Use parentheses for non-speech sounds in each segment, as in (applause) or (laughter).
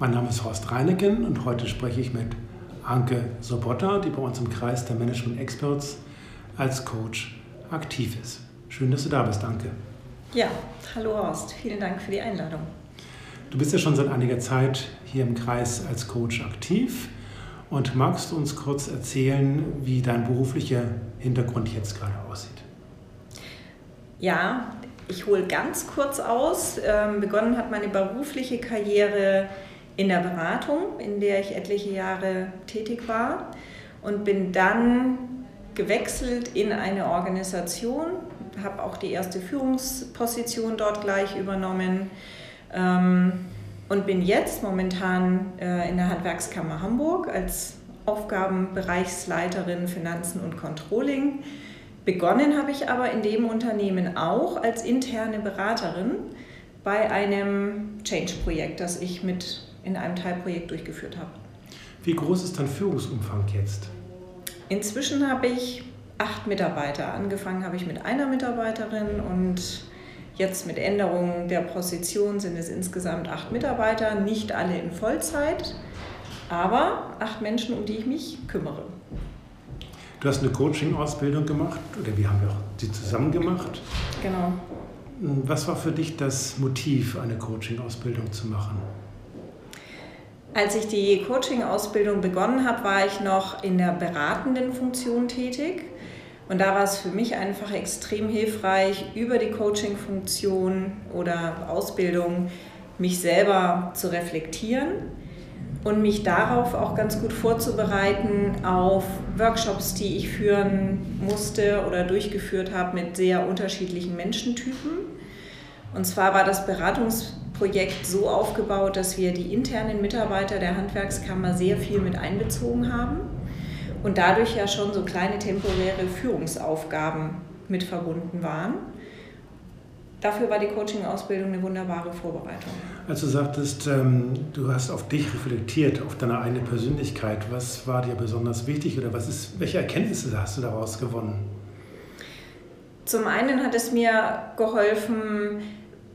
Mein Name ist Horst Reineken und heute spreche ich mit Anke Sobotta, die bei uns im Kreis der Management Experts als Coach aktiv ist. Schön, dass du da bist, Anke. Ja, hallo Horst, vielen Dank für die Einladung. Du bist ja schon seit einiger Zeit hier im Kreis als Coach aktiv und magst du uns kurz erzählen, wie dein beruflicher Hintergrund jetzt gerade aussieht? Ja, ich hole ganz kurz aus. Ähm, begonnen hat meine berufliche Karriere in der Beratung, in der ich etliche Jahre tätig war und bin dann gewechselt in eine Organisation, habe auch die erste Führungsposition dort gleich übernommen ähm, und bin jetzt momentan äh, in der Handwerkskammer Hamburg als Aufgabenbereichsleiterin Finanzen und Controlling. Begonnen habe ich aber in dem Unternehmen auch als interne Beraterin bei einem Change-Projekt, das ich mit in einem Teilprojekt durchgeführt habe. Wie groß ist dein Führungsumfang jetzt? Inzwischen habe ich acht Mitarbeiter. Angefangen habe ich mit einer Mitarbeiterin und jetzt mit Änderungen der Position sind es insgesamt acht Mitarbeiter, nicht alle in Vollzeit, aber acht Menschen, um die ich mich kümmere. Du hast eine Coaching-Ausbildung gemacht oder wir haben ja sie zusammen gemacht. Genau. Was war für dich das Motiv, eine Coaching-Ausbildung zu machen? Als ich die Coaching-Ausbildung begonnen habe, war ich noch in der beratenden Funktion tätig. Und da war es für mich einfach extrem hilfreich, über die Coaching-Funktion oder Ausbildung mich selber zu reflektieren und mich darauf auch ganz gut vorzubereiten auf Workshops, die ich führen musste oder durchgeführt habe mit sehr unterschiedlichen Menschentypen. Und zwar war das Beratungsprojekt so aufgebaut, dass wir die internen Mitarbeiter der Handwerkskammer sehr viel mit einbezogen haben und dadurch ja schon so kleine temporäre Führungsaufgaben mit verbunden waren. Dafür war die Coaching-Ausbildung eine wunderbare Vorbereitung. Als du sagtest, ähm, du hast auf dich reflektiert, auf deine eigene Persönlichkeit, was war dir besonders wichtig oder was ist, welche Erkenntnisse hast du daraus gewonnen? Zum einen hat es mir geholfen,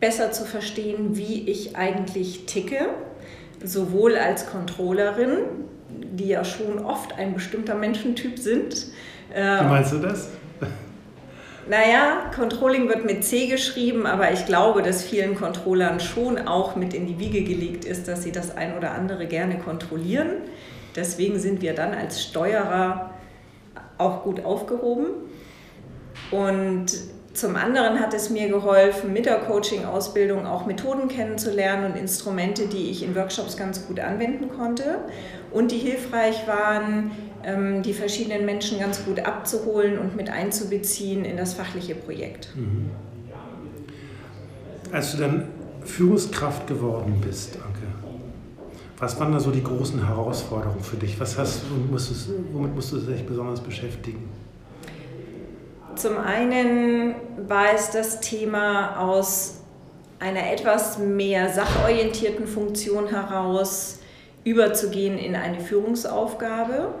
besser zu verstehen, wie ich eigentlich ticke, sowohl als Controllerin, die ja schon oft ein bestimmter Menschentyp sind. Wie meinst du das? Naja, Controlling wird mit C geschrieben, aber ich glaube, dass vielen Controllern schon auch mit in die Wiege gelegt ist, dass sie das ein oder andere gerne kontrollieren. Deswegen sind wir dann als Steuerer auch gut aufgehoben. Und zum anderen hat es mir geholfen, mit der Coaching-Ausbildung auch Methoden kennenzulernen und Instrumente, die ich in Workshops ganz gut anwenden konnte und die hilfreich waren, ähm, die verschiedenen Menschen ganz gut abzuholen und mit einzubeziehen in das fachliche Projekt. Mhm. Als du dann Führungskraft geworden bist, Anke, was waren da so die großen Herausforderungen für dich? Was hast, womit, musstest, womit musstest du dich besonders beschäftigen? Zum einen war es das Thema aus einer etwas mehr sachorientierten Funktion heraus überzugehen in eine Führungsaufgabe,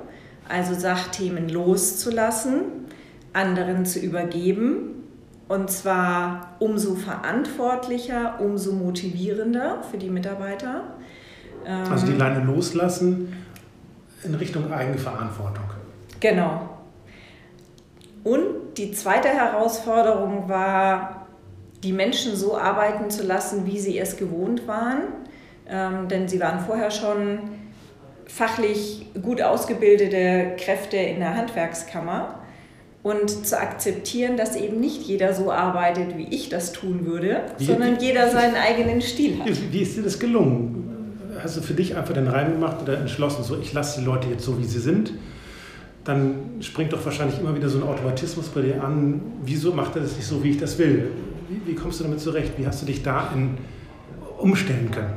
also Sachthemen loszulassen, anderen zu übergeben und zwar umso verantwortlicher, umso motivierender für die Mitarbeiter. Also die Leine loslassen in Richtung eigene Verantwortung. Genau. Und die zweite Herausforderung war, die Menschen so arbeiten zu lassen, wie sie es gewohnt waren. Ähm, denn sie waren vorher schon fachlich gut ausgebildete Kräfte in der Handwerkskammer. Und zu akzeptieren, dass eben nicht jeder so arbeitet, wie ich das tun würde, wie, sondern jeder seinen eigenen Stil hat. Wie ist dir das gelungen? Hast du für dich einfach den Reim gemacht oder entschlossen, so ich lasse die Leute jetzt so, wie sie sind? Dann springt doch wahrscheinlich immer wieder so ein Automatismus bei dir an. Wieso macht er das nicht so, wie ich das will? Wie, wie kommst du damit zurecht? Wie hast du dich da in, umstellen können?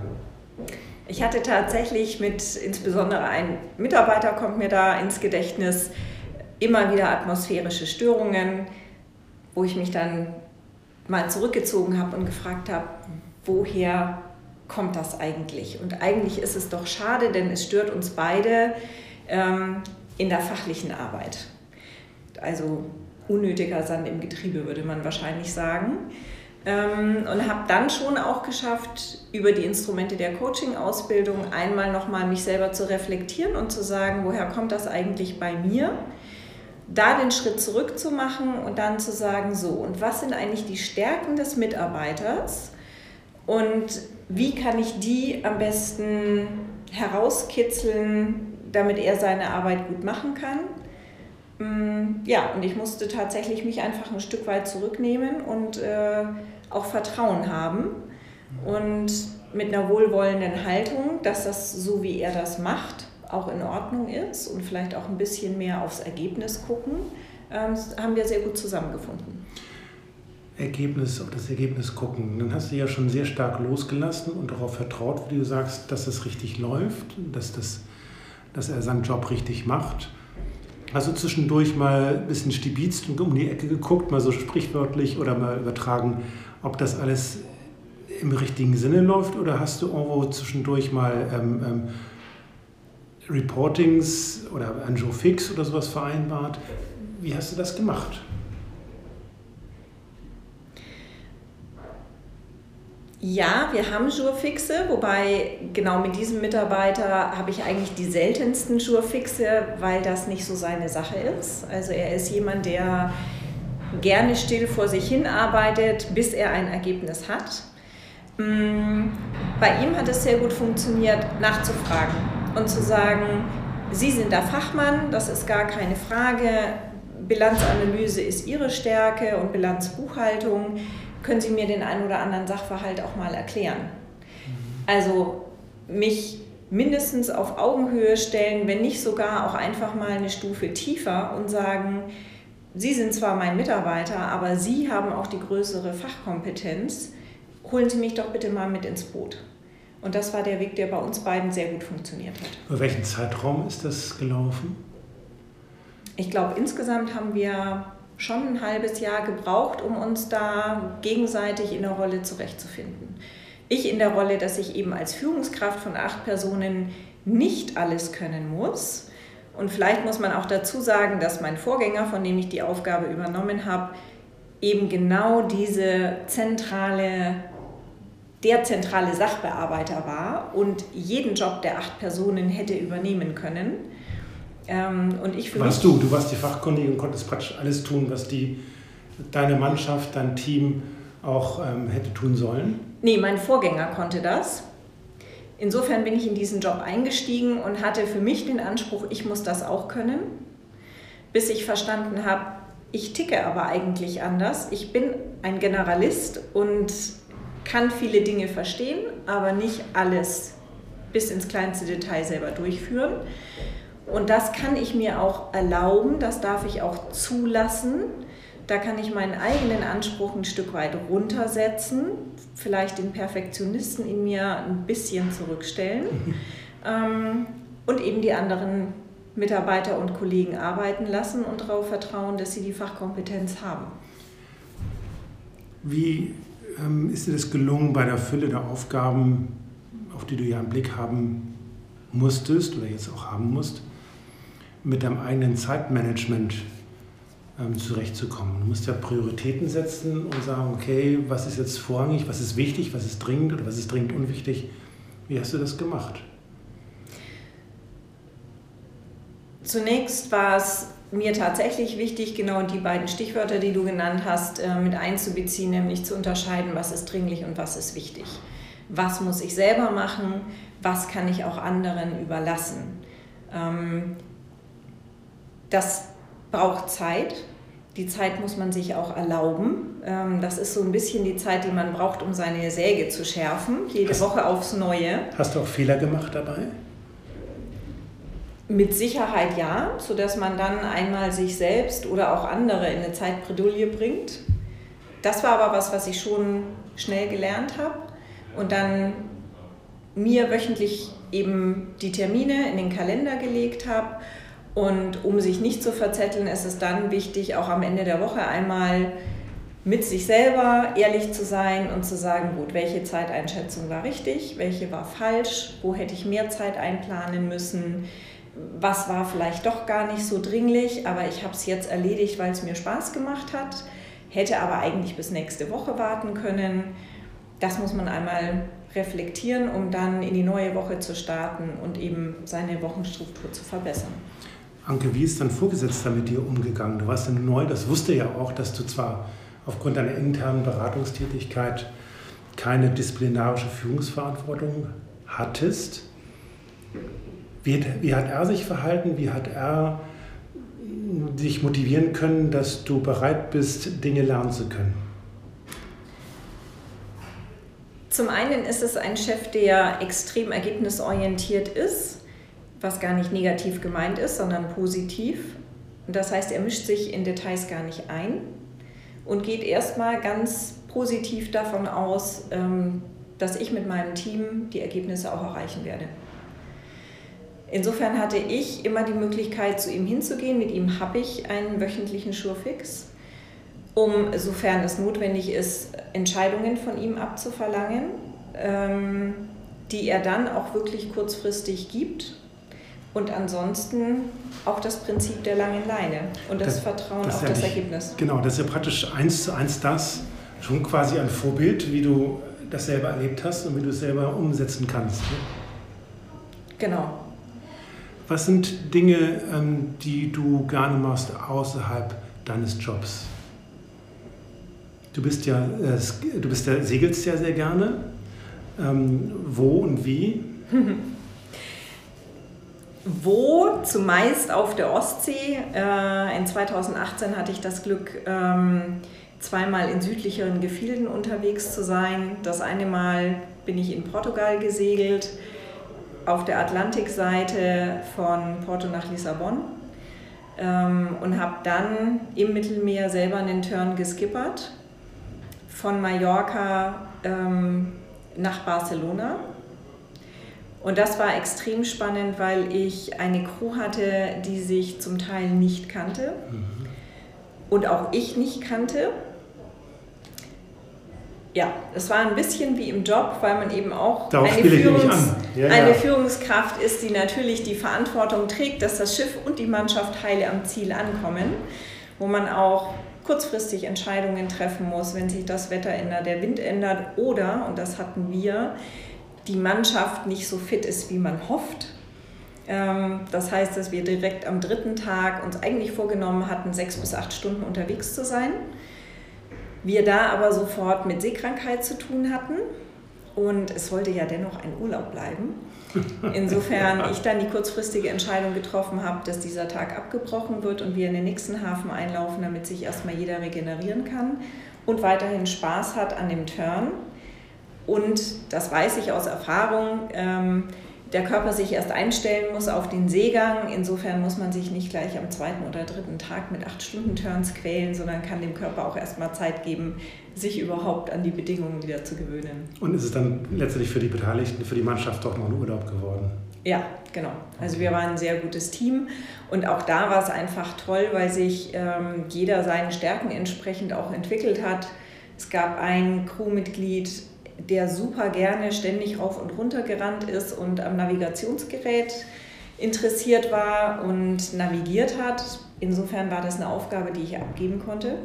Ich hatte tatsächlich mit, insbesondere ein Mitarbeiter kommt mir da ins Gedächtnis, immer wieder atmosphärische Störungen, wo ich mich dann mal zurückgezogen habe und gefragt habe, woher kommt das eigentlich? Und eigentlich ist es doch schade, denn es stört uns beide. In der fachlichen Arbeit. Also unnötiger Sand im Getriebe, würde man wahrscheinlich sagen. Ähm, und habe dann schon auch geschafft, über die Instrumente der Coaching-Ausbildung einmal nochmal mich selber zu reflektieren und zu sagen, woher kommt das eigentlich bei mir? Da den Schritt zurück zu machen und dann zu sagen, so, und was sind eigentlich die Stärken des Mitarbeiters und wie kann ich die am besten herauskitzeln, damit er seine Arbeit gut machen kann? Mm, ja, und ich musste tatsächlich mich einfach ein Stück weit zurücknehmen und äh, auch Vertrauen haben und mit einer wohlwollenden Haltung, dass das so wie er das macht, auch in Ordnung ist und vielleicht auch ein bisschen mehr aufs Ergebnis gucken, ähm, haben wir sehr gut zusammengefunden. Ergebnis, auf das Ergebnis gucken. Dann hast du ja schon sehr stark losgelassen und darauf vertraut, wie du sagst, dass das richtig läuft, dass, das, dass er seinen Job richtig macht. Du zwischendurch mal ein bisschen stibitzt und um die Ecke geguckt, mal so sprichwörtlich oder mal übertragen, ob das alles im richtigen Sinne läuft oder hast du irgendwo zwischendurch mal ähm, ähm, Reportings oder Anjo Fix oder sowas vereinbart? Wie hast du das gemacht? Ja, wir haben Jurfixe, wobei genau mit diesem Mitarbeiter habe ich eigentlich die seltensten Jurfixe, weil das nicht so seine Sache ist. Also er ist jemand, der gerne still vor sich hin arbeitet, bis er ein Ergebnis hat. Mm, bei ihm hat es sehr gut funktioniert, nachzufragen und zu sagen, Sie sind der Fachmann, das ist gar keine Frage. Bilanzanalyse ist Ihre Stärke und Bilanzbuchhaltung. Können Sie mir den einen oder anderen Sachverhalt auch mal erklären? Also mich mindestens auf Augenhöhe stellen, wenn nicht sogar auch einfach mal eine Stufe tiefer und sagen, Sie sind zwar mein Mitarbeiter, aber Sie haben auch die größere Fachkompetenz. Holen Sie mich doch bitte mal mit ins Boot. Und das war der Weg, der bei uns beiden sehr gut funktioniert hat. Über welchen Zeitraum ist das gelaufen? Ich glaube, insgesamt haben wir schon ein halbes Jahr gebraucht, um uns da gegenseitig in der Rolle zurechtzufinden. Ich in der Rolle, dass ich eben als Führungskraft von acht Personen nicht alles können muss, und vielleicht muss man auch dazu sagen, dass mein Vorgänger, von dem ich die Aufgabe übernommen habe, eben genau diese zentrale, der zentrale Sachbearbeiter war und jeden Job der acht Personen hätte übernehmen können. Ähm, und ich für warst du, du warst die Fachkundige und konntest praktisch alles tun, was die, deine Mannschaft, dein Team auch ähm, hätte tun sollen? Nee, mein Vorgänger konnte das. Insofern bin ich in diesen Job eingestiegen und hatte für mich den Anspruch, ich muss das auch können, bis ich verstanden habe, ich ticke aber eigentlich anders. Ich bin ein Generalist und kann viele Dinge verstehen, aber nicht alles bis ins kleinste Detail selber durchführen. Und das kann ich mir auch erlauben, das darf ich auch zulassen da kann ich meinen eigenen Anspruch ein Stück weit runtersetzen, vielleicht den Perfektionisten in mir ein bisschen zurückstellen (laughs) ähm, und eben die anderen Mitarbeiter und Kollegen arbeiten lassen und darauf vertrauen, dass sie die Fachkompetenz haben. Wie ähm, ist dir das gelungen bei der Fülle der Aufgaben, auf die du ja einen Blick haben musstest oder jetzt auch haben musst, mit deinem eigenen Zeitmanagement ähm, zurechtzukommen. Du musst ja Prioritäten setzen und sagen, okay, was ist jetzt vorrangig, was ist wichtig, was ist dringend oder was ist dringend unwichtig. Wie hast du das gemacht? Zunächst war es mir tatsächlich wichtig, genau die beiden Stichwörter, die du genannt hast, äh, mit einzubeziehen, nämlich zu unterscheiden, was ist dringlich und was ist wichtig. Was muss ich selber machen, was kann ich auch anderen überlassen. Das braucht Zeit. Die Zeit muss man sich auch erlauben. Ähm, das ist so ein bisschen die Zeit, die man braucht, um seine Säge zu schärfen, jede hast, Woche aufs Neue. Hast du auch Fehler gemacht dabei? Mit Sicherheit ja, sodass man dann einmal sich selbst oder auch andere in eine Zeitbredouille bringt. Das war aber was, was ich schon schnell gelernt habe und dann mir wöchentlich eben die Termine in den Kalender gelegt habe und um sich nicht zu verzetteln, ist es dann wichtig, auch am Ende der Woche einmal mit sich selber ehrlich zu sein und zu sagen, gut, welche Zeiteinschätzung war richtig, welche war falsch, wo hätte ich mehr Zeit einplanen müssen, was war vielleicht doch gar nicht so dringlich, aber ich habe es jetzt erledigt, weil es mir Spaß gemacht hat. hätte aber eigentlich bis nächste Woche warten können. Das muss man einmal reflektieren, um dann in die neue Woche zu starten und eben seine Wochenstruktur zu verbessern. Anke, wie ist dein Vorgesetzter mit dir umgegangen? Du warst ja neu, das wusste ja auch, dass du zwar aufgrund deiner internen Beratungstätigkeit keine disziplinarische Führungsverantwortung hattest. Wie, wie hat er sich verhalten? Wie hat er dich motivieren können, dass du bereit bist, Dinge lernen zu können? Zum einen ist es ein Chef, der extrem ergebnisorientiert ist, was gar nicht negativ gemeint ist, sondern positiv. Das heißt, er mischt sich in Details gar nicht ein und geht erstmal ganz positiv davon aus, ähm, dass ich mit meinem Team die Ergebnisse auch erreichen werde. Insofern hatte ich immer die Möglichkeit, zu ihm hinzugehen. Mit ihm habe ich einen wöchentlichen Schurfix, um, sofern es notwendig ist, Entscheidungen von ihm abzuverlangen, ähm, die er dann auch wirklich kurzfristig gibt. Und ansonsten auch das Prinzip der langen Leine und das, das Vertrauen das auf ja das nicht, Ergebnis. Genau, das ist ja praktisch eins zu eins das, schon quasi ein Vorbild, wie du das selber erlebt hast und wie du es selber umsetzen kannst. Ne? Genau. Was sind Dinge, ähm, die du gerne machst außerhalb deines Jobs? Du bist ja, äh, du bist ja, segelst ja sehr gerne. Ähm, wo und wie? (laughs) Wo? Zumeist auf der Ostsee. Äh, in 2018 hatte ich das Glück, ähm, zweimal in südlicheren Gefilden unterwegs zu sein. Das eine Mal bin ich in Portugal gesegelt auf der Atlantikseite von Porto nach Lissabon ähm, und habe dann im Mittelmeer selber einen Turn geskippert von Mallorca ähm, nach Barcelona. Und das war extrem spannend, weil ich eine Crew hatte, die sich zum Teil nicht kannte mhm. und auch ich nicht kannte ja, es war ein bisschen wie im Job, weil man eben auch eine, Führungs ja, eine ja. Führungskraft ist, die natürlich die Verantwortung trägt, dass das Schiff und die Mannschaft heile am Ziel ankommen, wo man auch kurzfristig Entscheidungen treffen muss, wenn sich das Wetter ändert, der Wind ändert oder, und das hatten wir, die Mannschaft nicht so fit ist, wie man hofft. Ähm, das heißt, dass wir direkt am dritten Tag uns eigentlich vorgenommen hatten, sechs bis acht Stunden unterwegs zu sein wir da aber sofort mit Seekrankheit zu tun hatten und es sollte ja dennoch ein Urlaub bleiben. Insofern (laughs) ich dann die kurzfristige Entscheidung getroffen habe, dass dieser Tag abgebrochen wird und wir in den nächsten Hafen einlaufen, damit sich erstmal jeder regenerieren kann und weiterhin Spaß hat an dem Turn. Und das weiß ich aus Erfahrung. Ähm, der Körper sich erst einstellen muss auf den Seegang. Insofern muss man sich nicht gleich am zweiten oder dritten Tag mit acht Stunden Turns quälen, sondern kann dem Körper auch erstmal Zeit geben, sich überhaupt an die Bedingungen wieder zu gewöhnen. Und ist es dann letztendlich für die Beteiligten, für die Mannschaft doch noch ein Urlaub geworden? Ja, genau. Also wir waren ein sehr gutes Team und auch da war es einfach toll, weil sich ähm, jeder seinen Stärken entsprechend auch entwickelt hat. Es gab ein Crewmitglied, der super gerne ständig rauf und runter gerannt ist und am Navigationsgerät interessiert war und navigiert hat. Insofern war das eine Aufgabe, die ich abgeben konnte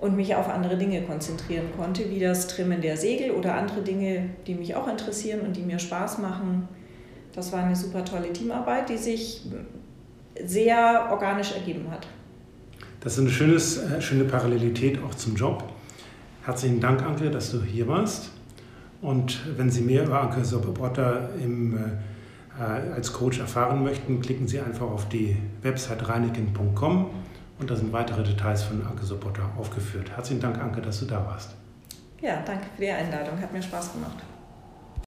und mich auf andere Dinge konzentrieren konnte, wie das Trimmen der Segel oder andere Dinge, die mich auch interessieren und die mir Spaß machen. Das war eine super tolle Teamarbeit, die sich sehr organisch ergeben hat. Das ist eine schönes, äh, schöne Parallelität auch zum Job. Herzlichen Dank, Anke, dass du hier warst. Und wenn Sie mehr über Anke im, äh, als Coach erfahren möchten, klicken Sie einfach auf die Website reineken.com und da sind weitere Details von Anke Sobotta aufgeführt. Herzlichen Dank, Anke, dass du da warst. Ja, danke für die Einladung. Hat mir Spaß gemacht.